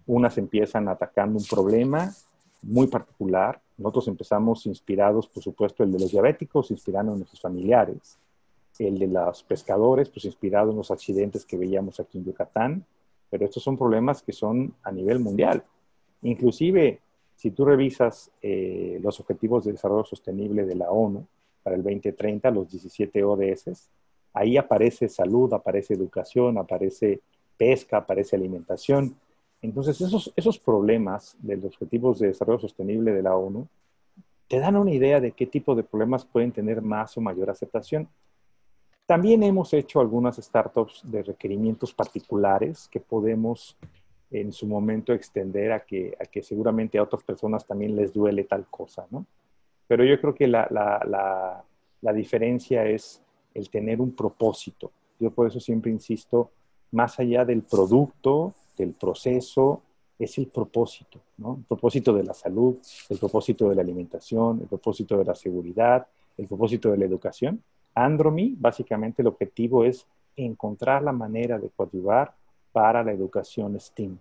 Unas empiezan atacando un problema muy particular. Nosotros empezamos inspirados, por supuesto, el de los diabéticos, inspirando a nuestros familiares. El de los pescadores, pues inspirado en los accidentes que veíamos aquí en Yucatán pero estos son problemas que son a nivel mundial. Inclusive, si tú revisas eh, los Objetivos de Desarrollo Sostenible de la ONU para el 2030, los 17 ODS, ahí aparece salud, aparece educación, aparece pesca, aparece alimentación. Entonces, esos, esos problemas de los Objetivos de Desarrollo Sostenible de la ONU te dan una idea de qué tipo de problemas pueden tener más o mayor aceptación. También hemos hecho algunas startups de requerimientos particulares que podemos en su momento extender a que, a que seguramente a otras personas también les duele tal cosa, ¿no? Pero yo creo que la, la, la, diferencia es el tener un propósito. Yo por eso siempre insisto, más allá del producto, del proceso, es el propósito, ¿no? El propósito de la salud, el propósito de la alimentación, el propósito de la seguridad, el propósito de la educación. Andromi, básicamente el objetivo es encontrar la manera de coadyuvar para la educación STEAM.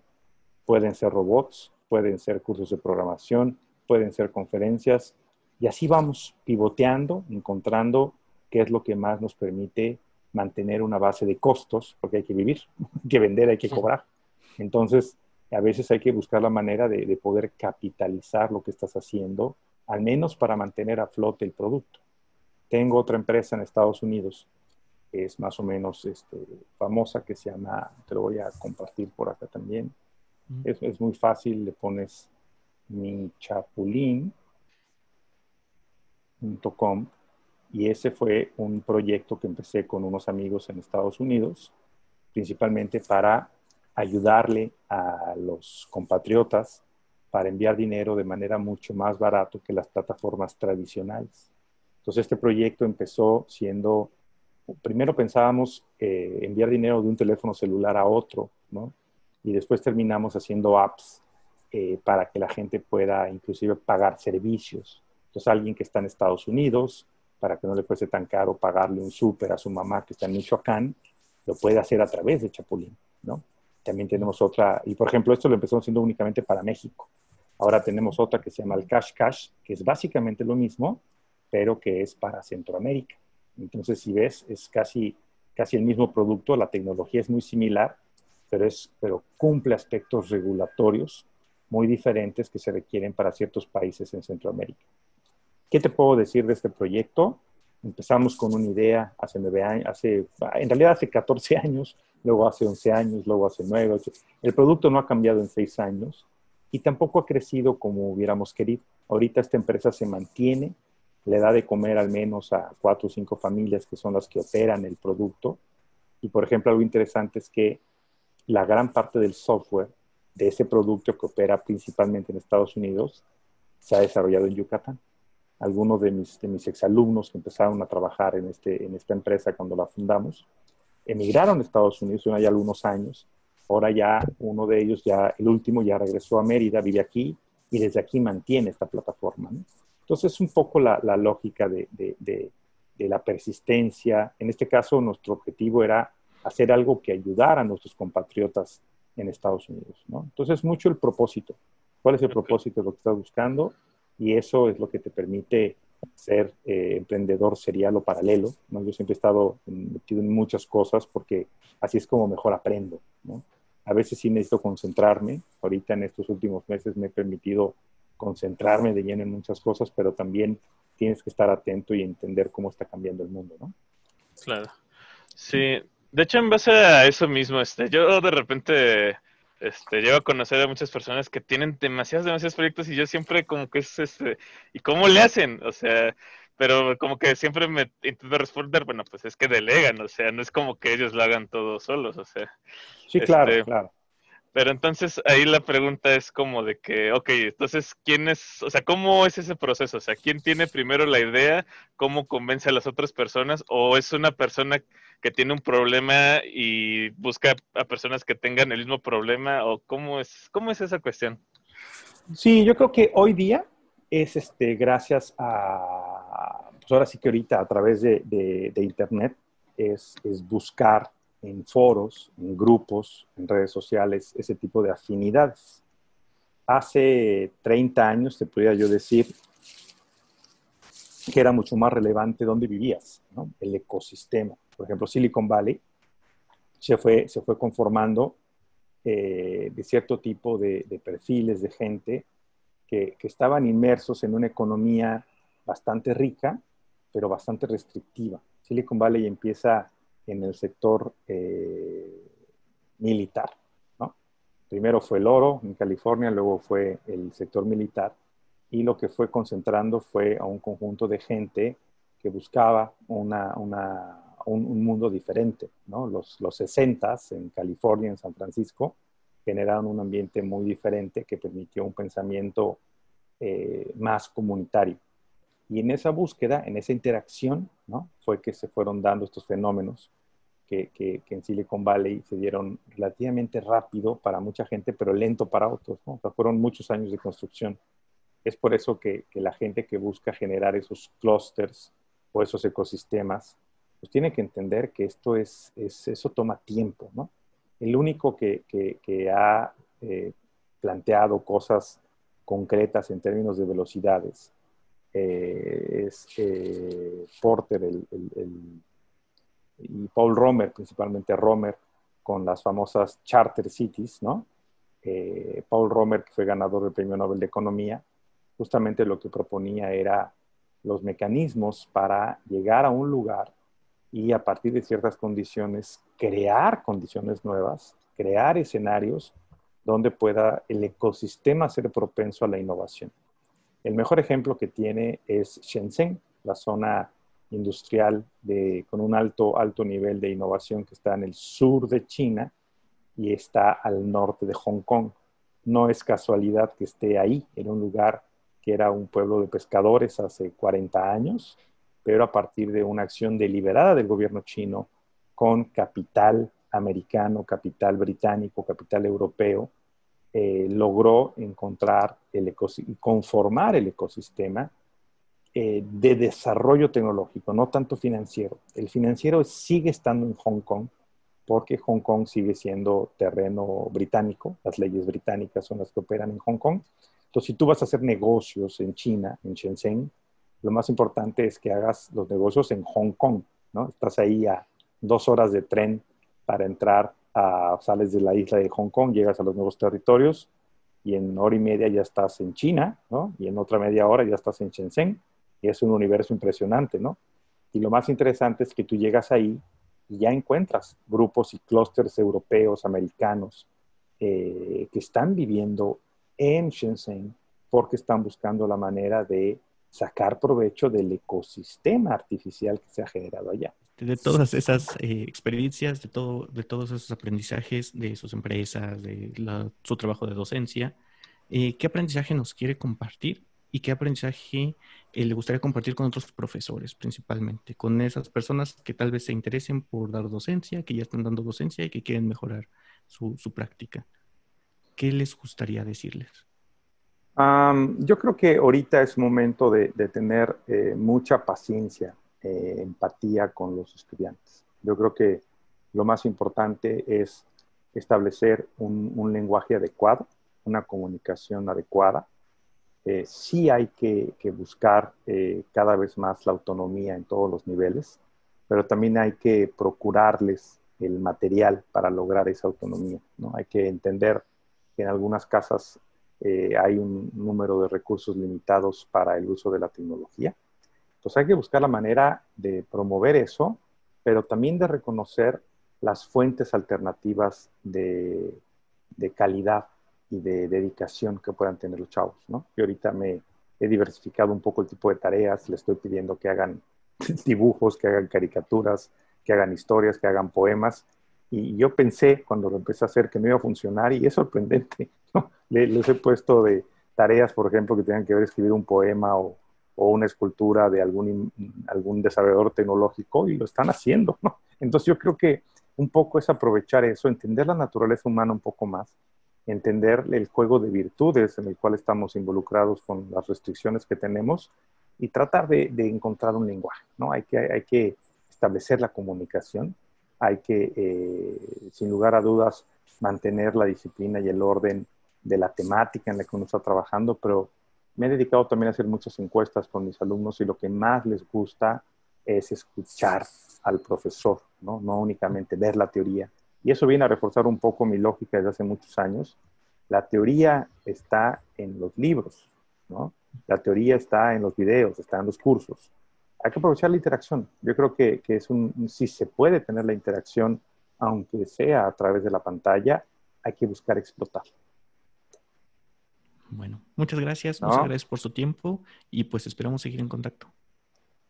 Pueden ser robots, pueden ser cursos de programación, pueden ser conferencias, y así vamos pivoteando, encontrando qué es lo que más nos permite mantener una base de costos, porque hay que vivir, hay que vender, hay que cobrar. Entonces, a veces hay que buscar la manera de, de poder capitalizar lo que estás haciendo, al menos para mantener a flote el producto. Tengo otra empresa en Estados Unidos, es más o menos este, famosa, que se llama, te lo voy a compartir por acá también. es, es, muy fácil, le pones michapulín.com y ese fue un proyecto que empecé con unos amigos en Estados Unidos, principalmente para ayudarle a los compatriotas para enviar dinero de manera mucho más barato que las plataformas tradicionales. Entonces este proyecto empezó siendo, primero pensábamos eh, enviar dinero de un teléfono celular a otro, ¿no? Y después terminamos haciendo apps eh, para que la gente pueda inclusive pagar servicios. Entonces alguien que está en Estados Unidos, para que no le cueste tan caro pagarle un súper a su mamá que está en Michoacán, lo puede hacer a través de Chapulín, ¿no? También tenemos otra, y por ejemplo, esto lo empezamos haciendo únicamente para México. Ahora tenemos otra que se llama el Cash Cash, que es básicamente lo mismo, pero que es para Centroamérica. Entonces, si ves, es casi, casi el mismo producto, la tecnología es muy similar, pero, es, pero cumple aspectos regulatorios muy diferentes que se requieren para ciertos países en Centroamérica. ¿Qué te puedo decir de este proyecto? Empezamos con una idea hace nueve años, hace, en realidad hace 14 años, luego hace 11 años, luego hace 9, El producto no ha cambiado en seis años y tampoco ha crecido como hubiéramos querido. Ahorita esta empresa se mantiene, le da de comer al menos a cuatro o cinco familias que son las que operan el producto. Y por ejemplo, algo interesante es que la gran parte del software de ese producto que opera principalmente en Estados Unidos se ha desarrollado en Yucatán. Algunos de mis, de mis exalumnos que empezaron a trabajar en, este, en esta empresa cuando la fundamos, emigraron a Estados Unidos ya algunos años. Ahora ya uno de ellos, ya el último, ya regresó a Mérida, vive aquí y desde aquí mantiene esta plataforma. ¿no? Entonces, es un poco la, lógica de, la persistencia. En este caso, nuestro objetivo era hacer algo que ayudara a nuestros compatriotas en Estados Unidos. ¿no? Entonces, mucho el propósito. ¿Cuál es el propósito de lo que estás buscando? Y eso es lo que te permite ser eh, emprendedor serial o paralelo. ¿no? Yo siempre he estado metido en muchas cosas porque así es como mejor aprendo. ¿no? A veces sí necesito concentrarme. Ahorita en estos últimos meses me he permitido concentrarme de lleno en muchas cosas, pero también tienes que estar atento y entender cómo está cambiando el mundo, ¿no? Claro. Sí, de hecho, en base a eso mismo, este, yo de repente este, llego a conocer a muchas personas que tienen demasiados, demasiados proyectos y yo siempre como que es, este, ¿y cómo le hacen? O sea, pero como que siempre me intento responder, bueno, pues es que delegan, o sea, no es como que ellos lo hagan todos solos, o sea. Sí, claro, este, claro. Pero entonces ahí la pregunta es como de que, ok, entonces, ¿quién es, o sea, cómo es ese proceso? O sea, ¿quién tiene primero la idea? ¿Cómo convence a las otras personas? ¿O es una persona que tiene un problema y busca a personas que tengan el mismo problema? ¿O cómo es, cómo es esa cuestión? Sí, yo creo que hoy día es este, gracias a, pues ahora sí que ahorita a través de, de, Internet, es, es buscar en foros, en grupos, en redes sociales, ese tipo de afinidades. Hace 30 años te podría yo decir que era mucho más relevante dónde vivías, ¿no? el ecosistema. Por ejemplo, Silicon Valley se fue, se fue conformando eh, de cierto tipo de, perfiles de gente que, que, estaban inmersos en una economía bastante rica, pero bastante restrictiva. Silicon Valley empieza en el sector eh, militar. ¿no? Primero fue el oro en California, luego fue el sector militar y lo que fue concentrando fue a un conjunto de gente que buscaba una, una, un, mundo diferente. ¿no? Los, los 60 en California, en San Francisco, generaron un ambiente muy diferente que permitió un pensamiento eh, más comunitario. Y en esa búsqueda, en esa interacción, fue que se fueron dando estos fenómenos que, en Silicon Valley se dieron relativamente rápido para mucha gente, pero lento para otros. ¿no? Fueron muchos años de construcción. Es por eso que, la gente que busca generar esos clústeres o esos ecosistemas, pues tiene que entender que esto es, es eso toma tiempo. El único que, que ha eh, planteado cosas concretas en términos de velocidades eh, es eh, Porter y Paul Romer, principalmente Romer, con las famosas Charter Cities, ¿no? Eh, Paul Romer, que fue ganador del Premio Nobel de Economía, justamente lo que proponía era los mecanismos para llegar a un lugar y a partir de ciertas condiciones crear condiciones nuevas, crear escenarios donde pueda el ecosistema ser propenso a la innovación. El mejor ejemplo que tiene es Shenzhen, la zona industrial con un alto, alto nivel de innovación que está en el sur de China y está al norte de Hong Kong. No es casualidad que esté ahí, en un lugar que era un pueblo de pescadores hace 40 años, pero a partir de una acción deliberada del gobierno chino con capital americano, capital británico, capital europeo, eh, logró encontrar el y conformar el ecosistema eh, de desarrollo tecnológico, no tanto financiero. El financiero sigue estando en Hong Kong porque Hong Kong sigue siendo terreno británico, las leyes británicas son las que operan en Hong Kong. Entonces, si tú vas a hacer negocios en China, en Shenzhen, lo más importante es que hagas los negocios en Hong Kong, ¿no? Estás ahí a dos horas de tren para entrar sales de la isla de Hong Kong, llegas a los nuevos territorios y en hora y media ya estás en China, ¿no? Y en otra media hora ya estás en Shenzhen y es un universo impresionante, ¿no? Y lo más interesante es que tú llegas ahí y ya encuentras grupos y clústeres europeos, americanos, eh, que están viviendo en Shenzhen porque están buscando la manera de sacar provecho del ecosistema artificial que se ha generado allá de todas esas eh, experiencias, de, todo, de todos esos aprendizajes de sus empresas, de su trabajo de docencia, eh, ¿qué aprendizaje nos quiere compartir y qué aprendizaje eh, le gustaría compartir con otros profesores principalmente, con esas personas que tal vez se interesen por dar docencia, que ya están dando docencia y que quieren mejorar su, práctica? ¿Qué les gustaría decirles? yo creo que ahorita es momento de, de tener mucha paciencia eh, empatía con los estudiantes. Yo creo que lo más importante es establecer un, lenguaje adecuado, una comunicación adecuada. Eh, sí hay que, buscar eh, cada vez más la autonomía en todos los niveles, pero también hay que procurarles el material para lograr esa autonomía. ¿no? Hay que entender que en algunas casas hay un número de recursos limitados para el uso de la tecnología entonces hay que buscar la manera de promover eso, pero también de reconocer las fuentes alternativas de, calidad y de dedicación que puedan tener los chavos, ¿no? Yo ahorita me he diversificado un poco el tipo de tareas, les estoy pidiendo que hagan dibujos, que hagan caricaturas, que hagan historias, que hagan poemas, Y yo pensé cuando lo empecé a hacer que no iba a funcionar y es sorprendente. Les, he puesto de tareas, por ejemplo, que tengan que ver escribir un poema o, o una escultura de algún, algún desarrollador tecnológico y lo están haciendo. ¿no? Entonces yo creo que un poco es aprovechar eso, entender la naturaleza humana un poco más, entender el juego de virtudes en el cual estamos involucrados con las restricciones que tenemos y tratar de, encontrar un lenguaje, ¿no? Hay que, hay que establecer la comunicación, hay que, eh, sin lugar a dudas, mantener la disciplina y el orden de la temática en la que uno está trabajando, pero me he dedicado también a hacer muchas encuestas con mis alumnos y lo que más les gusta es escuchar al profesor, ¿no? no únicamente ver la teoría. Y eso viene a reforzar un poco mi lógica desde hace muchos años. La teoría está en los libros, ¿no? La teoría está en los videos, está en los cursos. Hay que aprovechar la interacción. Yo creo que, que es un, si se puede tener la interacción, aunque sea a través de la pantalla, hay que buscar explotar. Bueno, muchas gracias, muchas gracias por su tiempo y pues esperamos seguir en contacto.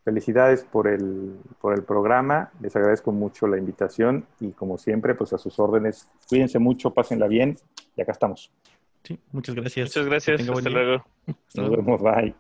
Felicidades por el, por el programa, les agradezco mucho la invitación y como siempre, pues a sus órdenes, cuídense mucho, pásenla bien y acá estamos. Sí, muchas gracias. Muchas gracias, hasta luego. Nos vemos, bye.